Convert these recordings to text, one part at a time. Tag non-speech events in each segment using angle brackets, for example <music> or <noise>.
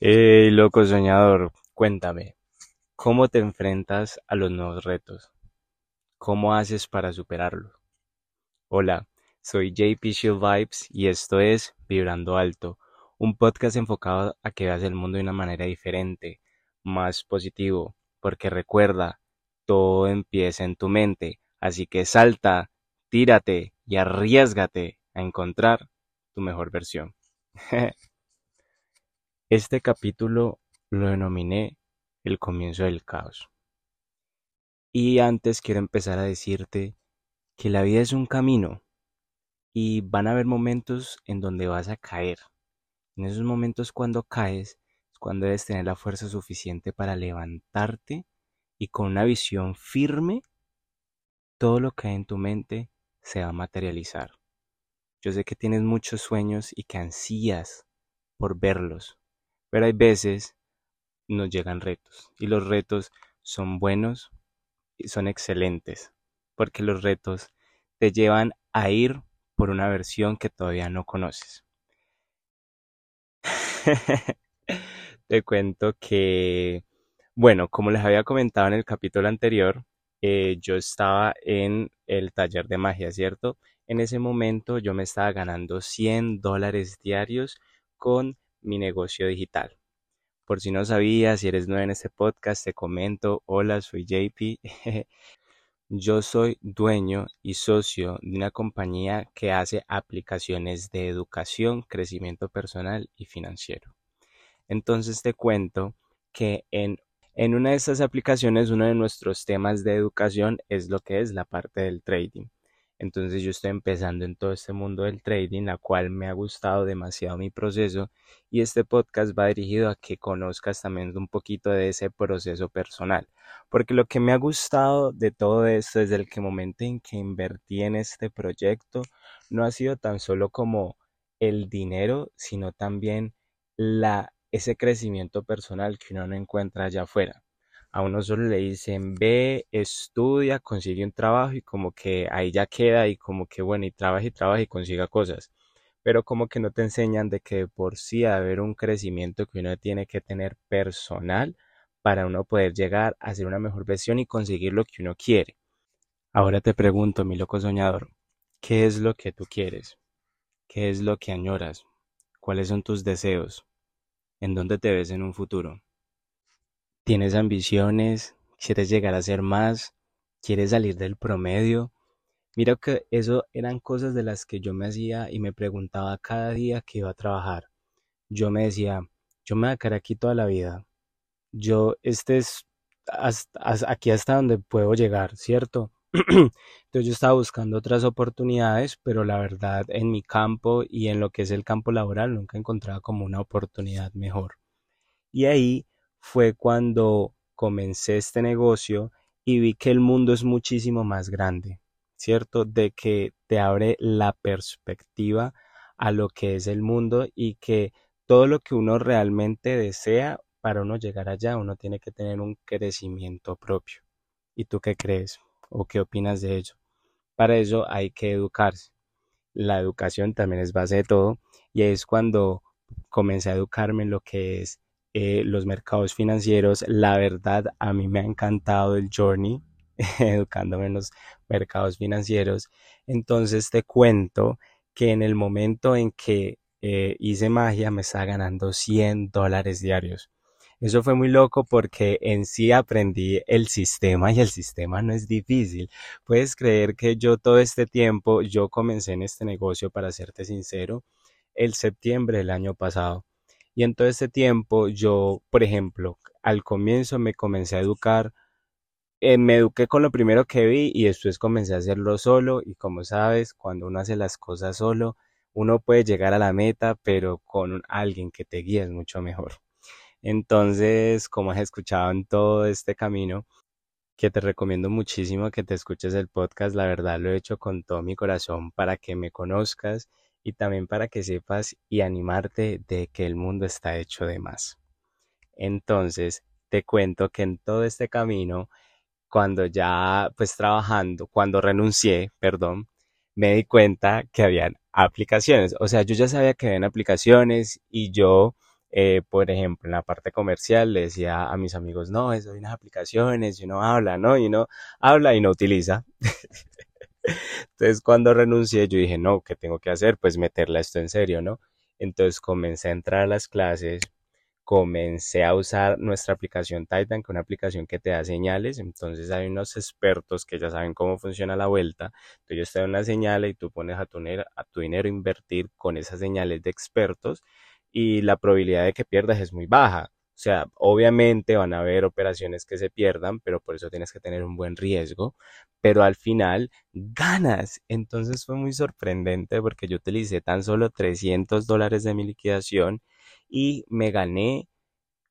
Hey, loco soñador, cuéntame, ¿cómo te enfrentas a los nuevos retos? ¿Cómo haces para superarlos? Hola, soy JP Shield Vibes y esto es Vibrando Alto, un podcast enfocado a que veas el mundo de una manera diferente, más positivo, porque recuerda, todo empieza en tu mente, así que salta, tírate y arriesgate a encontrar tu mejor versión. <laughs> Este capítulo lo denominé El comienzo del caos. Y antes quiero empezar a decirte que la vida es un camino y van a haber momentos en donde vas a caer. En esos momentos cuando caes es cuando debes tener la fuerza suficiente para levantarte y con una visión firme todo lo que hay en tu mente se va a materializar. Yo sé que tienes muchos sueños y que ansías por verlos, pero hay veces nos llegan retos y los retos son buenos y son excelentes porque los retos te llevan a ir por una versión que todavía no conoces. <laughs> te cuento que, bueno, como les había comentado en el capítulo anterior, eh, yo estaba en el taller de magia, ¿cierto? En ese momento yo me estaba ganando 100 dólares diarios con mi negocio digital. Por si no sabías, si eres nuevo en este podcast, te comento, hola, soy JP. <laughs> Yo soy dueño y socio de una compañía que hace aplicaciones de educación, crecimiento personal y financiero. Entonces te cuento que en, en una de estas aplicaciones uno de nuestros temas de educación es lo que es la parte del trading. Entonces yo estoy empezando en todo este mundo del trading, la cual me ha gustado demasiado mi proceso y este podcast va dirigido a que conozcas también un poquito de ese proceso personal. Porque lo que me ha gustado de todo esto desde el que momento en que invertí en este proyecto no ha sido tan solo como el dinero, sino también la, ese crecimiento personal que uno no encuentra allá afuera a uno solo le dicen ve, estudia, consigue un trabajo y como que ahí ya queda y como que bueno, y trabaja y trabaja y consiga cosas. Pero como que no te enseñan de que por sí ha haber un crecimiento que uno tiene que tener personal para uno poder llegar a ser una mejor versión y conseguir lo que uno quiere. Ahora te pregunto, mi loco soñador, ¿qué es lo que tú quieres? ¿Qué es lo que añoras? ¿Cuáles son tus deseos? ¿En dónde te ves en un futuro? Tienes ambiciones, quieres llegar a ser más, quieres salir del promedio. Mira que eso eran cosas de las que yo me hacía y me preguntaba cada día que iba a trabajar. Yo me decía, yo me voy a aquí toda la vida. Yo, este es aquí hasta donde puedo llegar, ¿cierto? <clears throat> Entonces yo estaba buscando otras oportunidades, pero la verdad en mi campo y en lo que es el campo laboral nunca encontraba como una oportunidad mejor. Y ahí fue cuando comencé este negocio y vi que el mundo es muchísimo más grande, ¿cierto? De que te abre la perspectiva a lo que es el mundo y que todo lo que uno realmente desea para uno llegar allá, uno tiene que tener un crecimiento propio. ¿Y tú qué crees o qué opinas de ello? Para eso hay que educarse. La educación también es base de todo y es cuando comencé a educarme en lo que es eh, los mercados financieros. La verdad, a mí me ha encantado el journey <laughs> educándome en los mercados financieros. Entonces te cuento que en el momento en que eh, hice magia me estaba ganando 100 dólares diarios. Eso fue muy loco porque en sí aprendí el sistema y el sistema no es difícil. Puedes creer que yo todo este tiempo, yo comencé en este negocio, para serte sincero, el septiembre del año pasado. Y en todo este tiempo yo, por ejemplo, al comienzo me comencé a educar, eh, me eduqué con lo primero que vi y después comencé a hacerlo solo y como sabes, cuando uno hace las cosas solo, uno puede llegar a la meta, pero con alguien que te guíe mucho mejor. Entonces, como has escuchado en todo este camino, que te recomiendo muchísimo que te escuches el podcast, la verdad lo he hecho con todo mi corazón para que me conozcas y también para que sepas y animarte de que el mundo está hecho de más. Entonces, te cuento que en todo este camino, cuando ya pues trabajando, cuando renuncié, perdón, me di cuenta que habían aplicaciones. O sea, yo ya sabía que habían aplicaciones y yo eh, por ejemplo, en la parte comercial le decía a mis amigos, no, eso hay unas aplicaciones y uno habla, ¿no? Y uno habla y no utiliza. <laughs> Entonces, cuando renuncié, yo dije, no, ¿qué tengo que hacer? Pues meterla esto en serio, ¿no? Entonces comencé a entrar a las clases, comencé a usar nuestra aplicación Titan, que es una aplicación que te da señales. Entonces hay unos expertos que ya saben cómo funciona la vuelta. Entonces yo te doy una señal y tú pones a tu, a tu dinero invertir con esas señales de expertos y la probabilidad de que pierdas es muy baja. O sea, obviamente van a haber operaciones que se pierdan, pero por eso tienes que tener un buen riesgo. Pero al final ganas. Entonces fue muy sorprendente porque yo utilicé tan solo 300 dólares de mi liquidación y me gané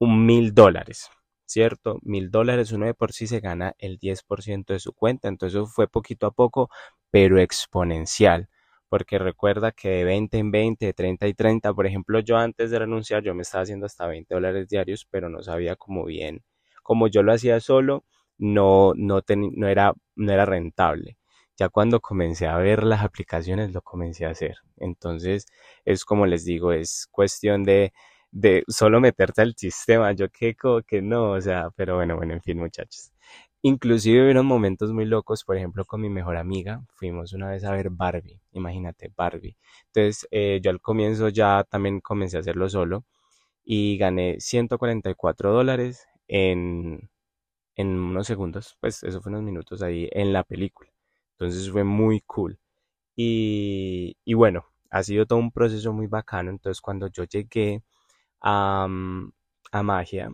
un mil dólares. ¿Cierto? Mil dólares uno de por sí se gana el 10% de su cuenta. Entonces fue poquito a poco, pero exponencial porque recuerda que de 20 en 20, de 30 y 30, por ejemplo, yo antes de renunciar, yo me estaba haciendo hasta 20 dólares diarios, pero no sabía cómo bien, como yo lo hacía solo, no, no, no, era, no era rentable. Ya cuando comencé a ver las aplicaciones, lo comencé a hacer. Entonces, es como les digo, es cuestión de, de solo meterte al sistema. Yo qué, que no, o sea, pero bueno, bueno, en fin, muchachos. Inclusive hubieron momentos muy locos, por ejemplo, con mi mejor amiga, fuimos una vez a ver Barbie, imagínate, Barbie. Entonces, eh, yo al comienzo ya también comencé a hacerlo solo y gané 144 dólares en, en unos segundos, pues eso fue unos minutos ahí en la película. Entonces fue muy cool. Y, y bueno, ha sido todo un proceso muy bacano. Entonces cuando yo llegué a, a Magia,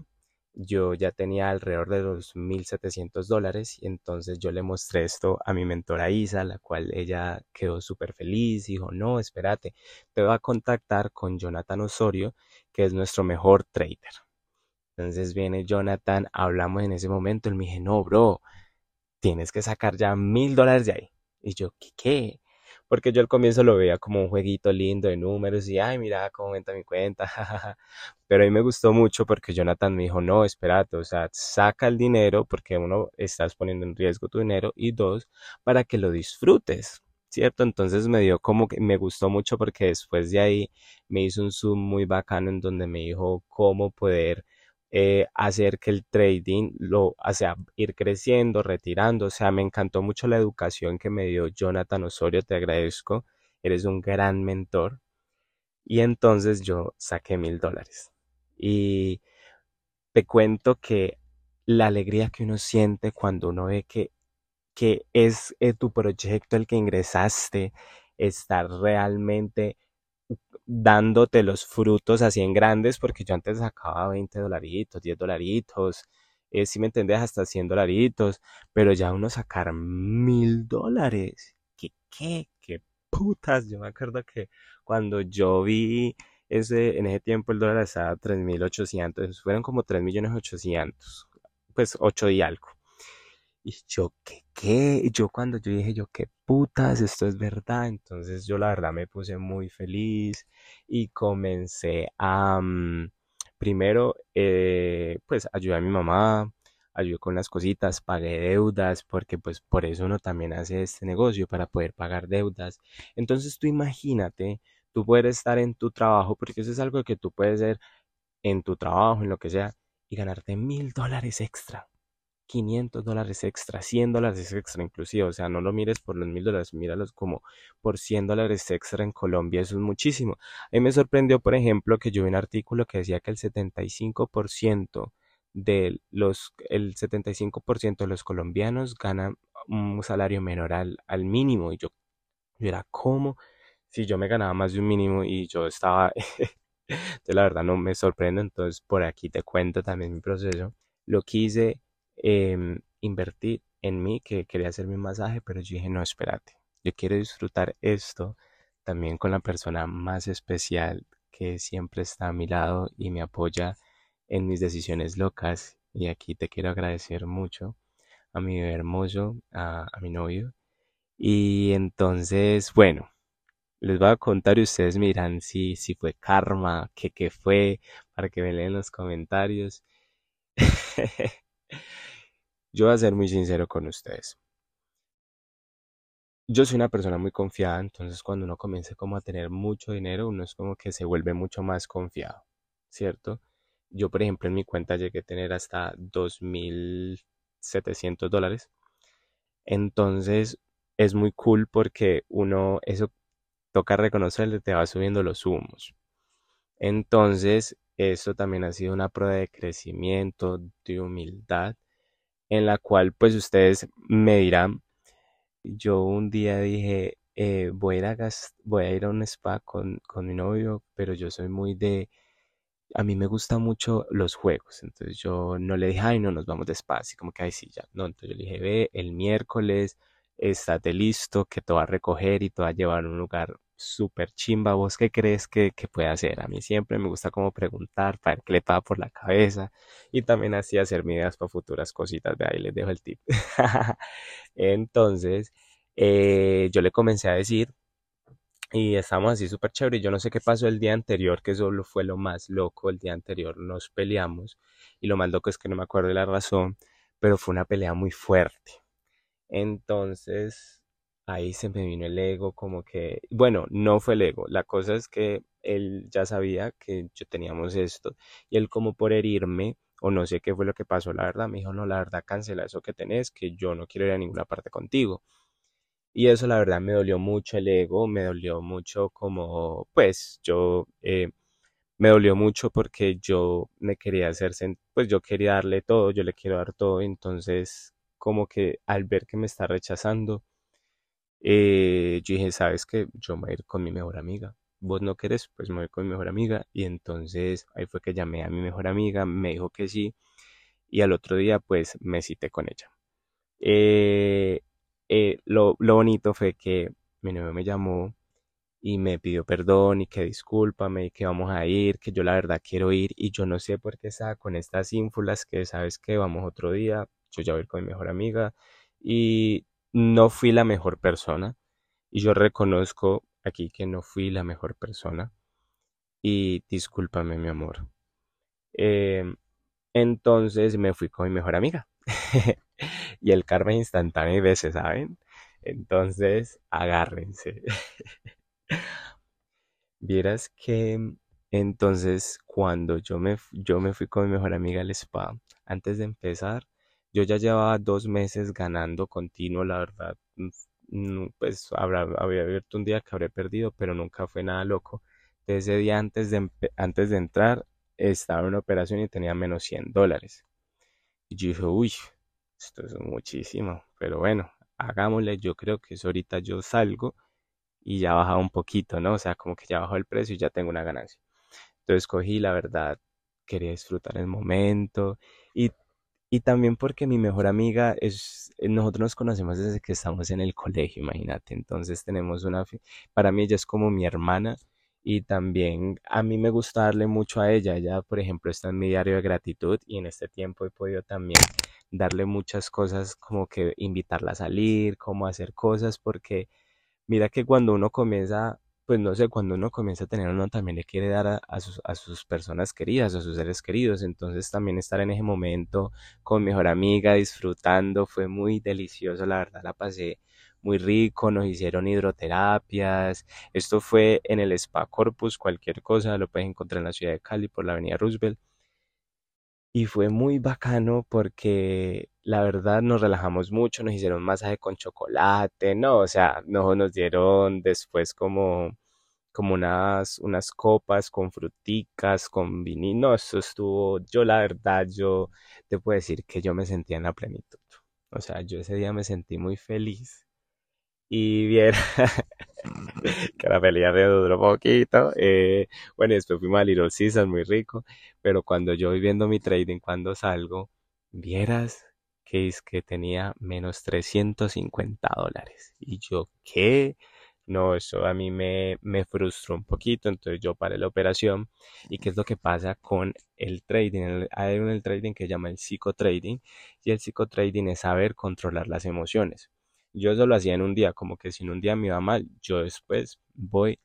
yo ya tenía alrededor de los 1.700 dólares y entonces yo le mostré esto a mi mentora Isa, la cual ella quedó súper feliz, dijo, no, espérate, te voy a contactar con Jonathan Osorio, que es nuestro mejor trader. Entonces viene Jonathan, hablamos en ese momento, él me dijo, no, bro, tienes que sacar ya mil dólares de ahí. Y yo, ¿qué? qué? Porque yo al comienzo lo veía como un jueguito lindo de números y, ay, mira cómo aumenta mi cuenta, <laughs> pero a mí me gustó mucho porque Jonathan me dijo, no, espérate, o sea, saca el dinero porque uno, estás poniendo en riesgo tu dinero y dos, para que lo disfrutes. ¿Cierto? Entonces me dio como que me gustó mucho porque después de ahí me hizo un zoom muy bacano en donde me dijo cómo poder eh, hacer que el trading lo, o sea, ir creciendo, retirando, o sea, me encantó mucho la educación que me dio Jonathan Osorio, te agradezco, eres un gran mentor. Y entonces yo saqué mil dólares. Y te cuento que la alegría que uno siente cuando uno ve que, que es eh, tu proyecto el que ingresaste, estar realmente dándote los frutos así en grandes, porque yo antes sacaba 20 dolaritos, 10 dolaritos, eh, si me entendés, hasta 100 dolaritos, pero ya uno sacar mil dólares, ¿qué, qué, qué putas? Yo me acuerdo que cuando yo vi ese, en ese tiempo el dólar estaba 3.800, fueron como 3.800.000, pues 8 y algo. Y yo, ¿qué, qué? Yo cuando yo dije, yo, ¿qué putas? Esto es verdad. Entonces yo la verdad me puse muy feliz y comencé a, mm, primero, eh, pues ayudar a mi mamá, ayudé con las cositas, pagué deudas, porque pues por eso uno también hace este negocio, para poder pagar deudas. Entonces tú imagínate, tú puedes estar en tu trabajo, porque eso es algo que tú puedes hacer en tu trabajo, en lo que sea, y ganarte mil dólares extra. 500 dólares extra, 100 dólares extra inclusive, o sea, no lo mires por los mil dólares, míralos como por 100 dólares extra en Colombia, eso es muchísimo. A mí me sorprendió, por ejemplo, que yo vi un artículo que decía que el 75% de los, el 75% de los colombianos ganan un salario menor al, mínimo, y yo, yo era como si yo me ganaba más de un mínimo y yo estaba, <laughs> de la verdad no me sorprendo, entonces por aquí te cuento también mi proceso. Lo quise eh, invertir en mí, que quería hacerme un masaje, pero yo dije, no, espérate, yo quiero disfrutar esto también con la persona más especial que siempre está a mi lado y me apoya en mis decisiones locas. Y aquí te quiero agradecer mucho a mi hermoso, a, mi novio. Y entonces, bueno, les voy a contar y ustedes miran si, si fue karma, que qué fue, para que me leen los comentarios. <laughs> Yo voy a ser muy sincero con ustedes. Yo soy una persona muy confiada, entonces cuando uno comienza como a tener mucho dinero, uno es como que se vuelve mucho más confiado, ¿cierto? Yo, por ejemplo, en mi cuenta llegué a tener hasta 2.700 dólares. Entonces, es muy cool porque uno, eso toca reconocerle, te va subiendo los humos. Entonces, eso también ha sido una prueba de crecimiento, de humildad, en la cual pues ustedes me dirán, yo un día dije, eh, voy, a ir a voy a ir a un spa con, con mi novio, pero yo soy muy de, a mí me gustan mucho los juegos, entonces yo no le dije, ay, no, nos vamos de spa, así como que, ay, sí, ya, no, entonces yo le dije, ve, el miércoles, estate listo, que te va a recoger y te va a llevar a un lugar súper chimba. ¿Vos qué crees que, que, puede hacer? A mí siempre me gusta como preguntar para ver qué le pasa por la cabeza y también así hacer ideas para futuras cositas. De ahí les dejo el tip. <laughs> Entonces, eh, yo le comencé a decir y estábamos así súper chévere. Yo no sé qué pasó el día anterior, que eso fue lo más loco. El día anterior nos peleamos y lo más loco es que no me acuerdo de la razón, pero fue una pelea muy fuerte. Entonces, ahí se me vino el ego, como que, bueno, no fue el ego, la cosa es que él ya sabía que yo teníamos esto y él como por herirme o no sé qué fue lo que pasó, la verdad, me dijo, no, la verdad, cancela eso que tenés, que yo no quiero ir a ninguna parte contigo. Y eso la verdad me dolió mucho el ego, me dolió mucho como, pues yo, eh, me dolió mucho porque yo me quería hacer, pues yo quería darle todo, yo le quiero dar todo, entonces como que al ver que me está rechazando, eh, yo dije, ¿sabes qué? Yo me voy a ir con mi mejor amiga. Vos no querés, pues me voy con mi mejor amiga. Y entonces ahí fue que llamé a mi mejor amiga, me dijo que sí. Y al otro día, pues me cité con ella. Eh, eh, lo, bonito fue que mi novio me llamó y me pidió perdón y que discúlpame y que vamos a ir, que yo la verdad quiero ir y yo no sé por qué estaba con estas ínfulas que sabes que vamos otro día, yo ya voy con mi mejor amiga y no fui la mejor persona y yo reconozco aquí que no fui la mejor persona y discúlpame mi amor. Em, entonces me fui con mi mejor amiga <laughs> y el karma instantáneo y veces, ¿saben? Entonces agárrense. <laughs> Vieras que entonces cuando yo me, yo me fui con mi mejor amiga al spa, antes de empezar, yo ya llevaba dos meses ganando continuo, la verdad. Mm, pues habrá, había abierto un día que habré perdido, pero nunca fue nada loco. Ese día antes de, antes de entrar estaba en operación y tenía menos 100 dólares. Y yo dije, uy, esto es muchísimo, pero bueno, hagámosle, yo creo que eso ahorita yo salgo y ya baja un poquito, ¿no? O sea, como que ya bajó el precio y ya tengo una ganancia. Entonces cogí, la verdad, quería disfrutar el momento y y también porque mi mejor amiga es, eh, nosotros nos conocemos desde que estamos en el colegio, imagínate. Entonces tenemos una, para mí ella es como mi hermana y también a mí me gusta darle mucho a ella. Ella, por ejemplo, está en mi diario de gratitud y en este tiempo he podido también darle muchas cosas como que invitarla a salir, como hacer cosas, porque mira que cuando uno comienza pues no sé, cuando uno comienza a tener uno también le quiere dar a, sus, a sus personas queridas, a sus seres queridos, entonces también estar en ese momento con mi mejor amiga disfrutando fue muy delicioso, la verdad la pasé muy rico, nos hicieron hidroterapias, esto fue en el Spa Corpus, cualquier cosa lo puedes encontrar en la ciudad de Cali por la avenida Roosevelt y fue muy bacano porque la verdad nos relajamos mucho, nos hicieron masaje con chocolate, no, o sea, no, nos dieron después como, como unas, unas copas con fruticas, con vinino, eso estuvo, yo la verdad, yo te puedo decir que yo me sentía en la plenitud, o sea, yo ese día me sentí muy feliz y viera <laughs> <laughs> que la pelea me duró poquito. Eh, bueno, después fuimos a Little Caesars, muy rico, pero cuando yo voy viendo mi trading, cuando salgo, vieras que es que tenía menos 350 dólares. Y yo, ¿qué? No, eso a mí me, me frustró un poquito, entonces yo paré la operación. ¿Y qué es lo que pasa con el trading? Hay un el trading que se llama el psicotrading y el psicotrading es saber controlar las emociones. Yo eso lo hacía en un día, como que si en un día me iba mal, yo después voy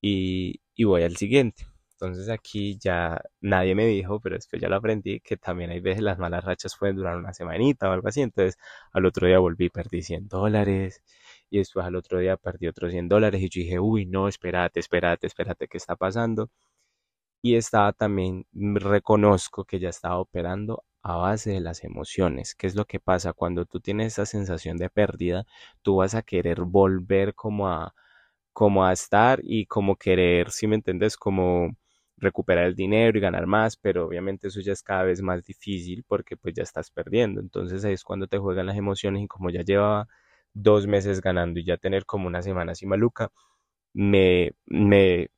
y, y voy al siguiente. Entonces aquí ya nadie me dijo, pero después ya lo aprendí, que también hay veces las malas rachas pueden durar una semanita o algo así. Entonces al otro día volví, perdí 100 dólares y después al otro día perdí otros 100 dólares y yo dije, uy, no, espérate, espérate, espérate, ¿qué está pasando? Y estaba también, reconozco que ya estaba operando a base de las emociones. ¿Qué es lo que pasa? Cuando tú tienes esa sensación de pérdida, tú vas a querer volver como a, como a estar y como querer, si me entiendes, como recuperar el dinero y ganar más, pero obviamente eso ya es cada vez más difícil porque pues ya estás perdiendo. Entonces ahí es cuando te juegan las emociones y como ya llevaba dos meses ganando y ya tener como una semana así maluca, me, me,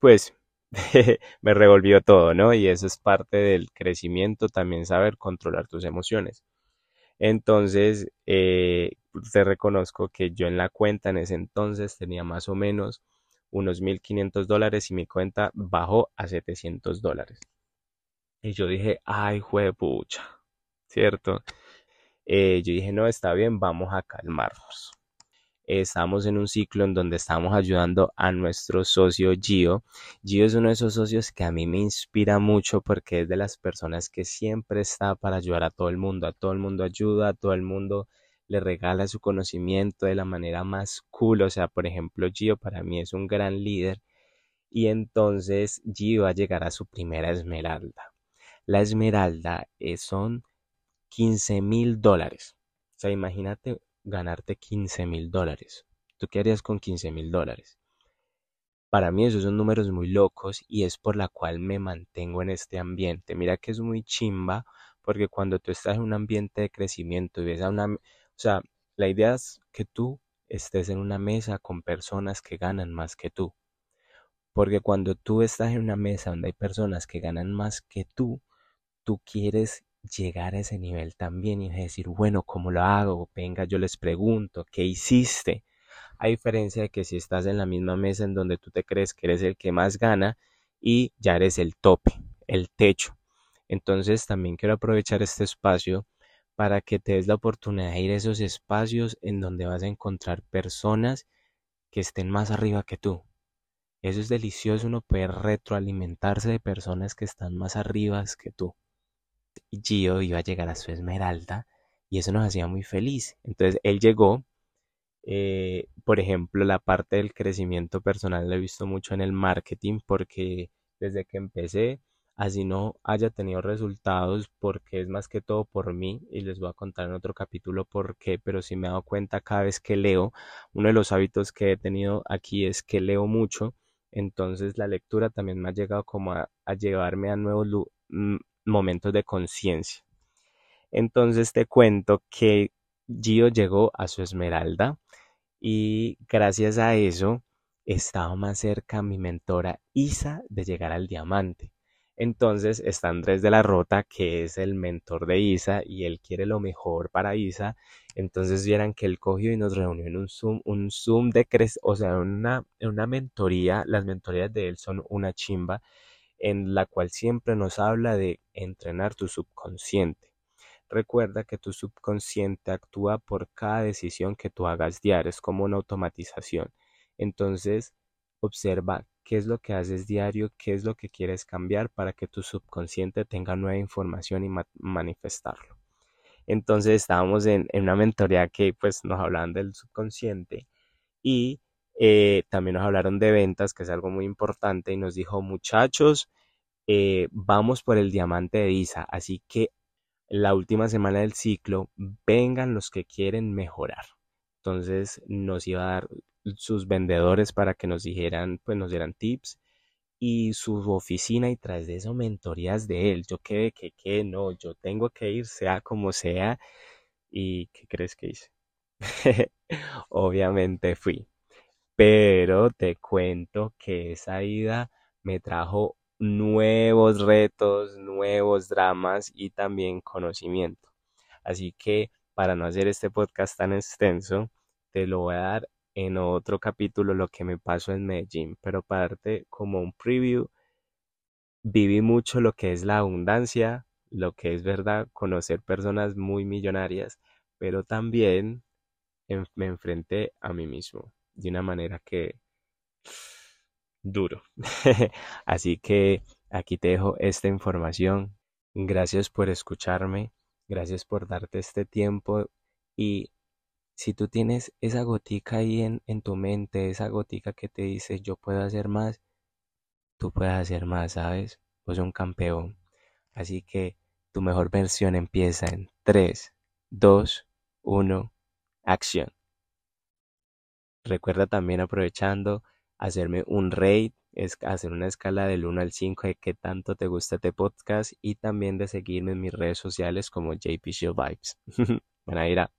pues <laughs> me revolvió todo, ¿no? Y eso es parte del crecimiento, también saber controlar tus emociones. Entonces, eh, te reconozco que yo en la cuenta en ese entonces tenía más o menos unos 1.500 dólares y mi cuenta bajó a 700 dólares. Y yo dije, ay, pucha, ¿cierto? Eh, yo dije, no, está bien, vamos a calmarnos. Estamos en un ciclo en donde estamos ayudando a nuestro socio Gio. Gio es uno de esos socios que a mí me inspira mucho porque es de las personas que siempre está para ayudar a todo el mundo. A todo el mundo ayuda, a todo el mundo le regala su conocimiento de la manera más cool. O sea, por ejemplo, Gio para mí es un gran líder. Y entonces Gio va a llegar a su primera esmeralda. La esmeralda eh, son 15 mil dólares. O sea, imagínate ganarte 15 mil dólares. ¿Tú qué harías con 15 mil dólares? Para mí esos son números muy locos y es por la cual me mantengo en este ambiente. Mira que es muy chimba porque cuando tú estás en un ambiente de crecimiento y ves a una, o sea, la idea es que tú estés en una mesa con personas que ganan más que tú. Porque cuando tú estás en una mesa donde hay personas que ganan más que tú, tú quieres llegar a ese nivel también y decir, bueno, ¿cómo lo hago? Venga, yo les pregunto, ¿qué hiciste? A diferencia de que si estás en la misma mesa en donde tú te crees que eres el que más gana y ya eres el tope, el techo. Entonces también quiero aprovechar este espacio para que te des la oportunidad de ir a esos espacios en donde vas a encontrar personas que estén más arriba que tú. Eso es delicioso, uno poder retroalimentarse de personas que están más arriba que tú. Gio iba a llegar a su esmeralda y eso nos hacía muy feliz. Entonces él llegó, eh, por ejemplo, la parte del crecimiento personal lo he visto mucho en el marketing porque desde que empecé así no haya tenido resultados porque es más que todo por mí y les voy a contar en otro capítulo por qué, pero si me he dado cuenta cada vez que leo, uno de los hábitos que he tenido aquí es que leo mucho, entonces la lectura también me ha llegado como a, llevarme a nuevos momentos de conciencia. Entonces te cuento que Gio llegó a su esmeralda y gracias a eso estaba más cerca mi mentora Isa de llegar al diamante. Entonces está Andrés de la Rota, que es el mentor de Isa, y él quiere lo mejor para Isa. Entonces vieran que él cogió y nos reunió en un Zoom, un Zoom de o sea, una, una mentoría. Las mentorías de él son una chimba, en la cual siempre nos habla de entrenar tu subconsciente. Recuerda que tu subconsciente actúa por cada decisión que tú hagas diario, es como una automatización. Entonces, observa qué es lo que haces diario, qué es lo que quieres cambiar para que tu subconsciente tenga nueva información y manifestarlo. Entonces estábamos en, una mentoría que pues nos hablaban del subconsciente y eh, también nos hablaron de ventas, que es algo muy importante, y nos dijo, muchachos, eh, vamos por el diamante de Isa, así que la última semana del ciclo, vengan los que quieren mejorar. Entonces nos iba a dar sus vendedores para que nos dijeran, pues nos dieran tips y su oficina y tras de eso mentorías de él. Yo quedé que, que no, yo tengo que ir sea como sea. ¿Y qué crees que hice? <laughs> Obviamente fui. Pero te cuento que esa ida me trajo nuevos retos, nuevos dramas y también conocimiento. Así que para no hacer este podcast tan extenso, te lo voy a dar en otro capítulo lo que me pasó en Medellín, pero para darte como un preview, viví mucho lo que es la abundancia, lo que es verdad, conocer personas muy millonarias, pero también me enfrenté a mí mismo de una manera que duro. <laughs> Así que aquí te dejo esta información. Gracias por escucharme, gracias por darte este tiempo y si tú tienes esa gotica ahí en, en tu mente, esa gotica que te dice yo puedo hacer más, tú puedes hacer más, ¿sabes? Vos sos un campeón. Así que tu mejor versión empieza en 3, 2, 1, acción. Recuerda también aprovechando hacerme un rate, es hacer una escala del 1 al 5 de qué tanto te gusta este podcast y también de seguirme en mis redes sociales como JP Vibes. <laughs> Buena ira.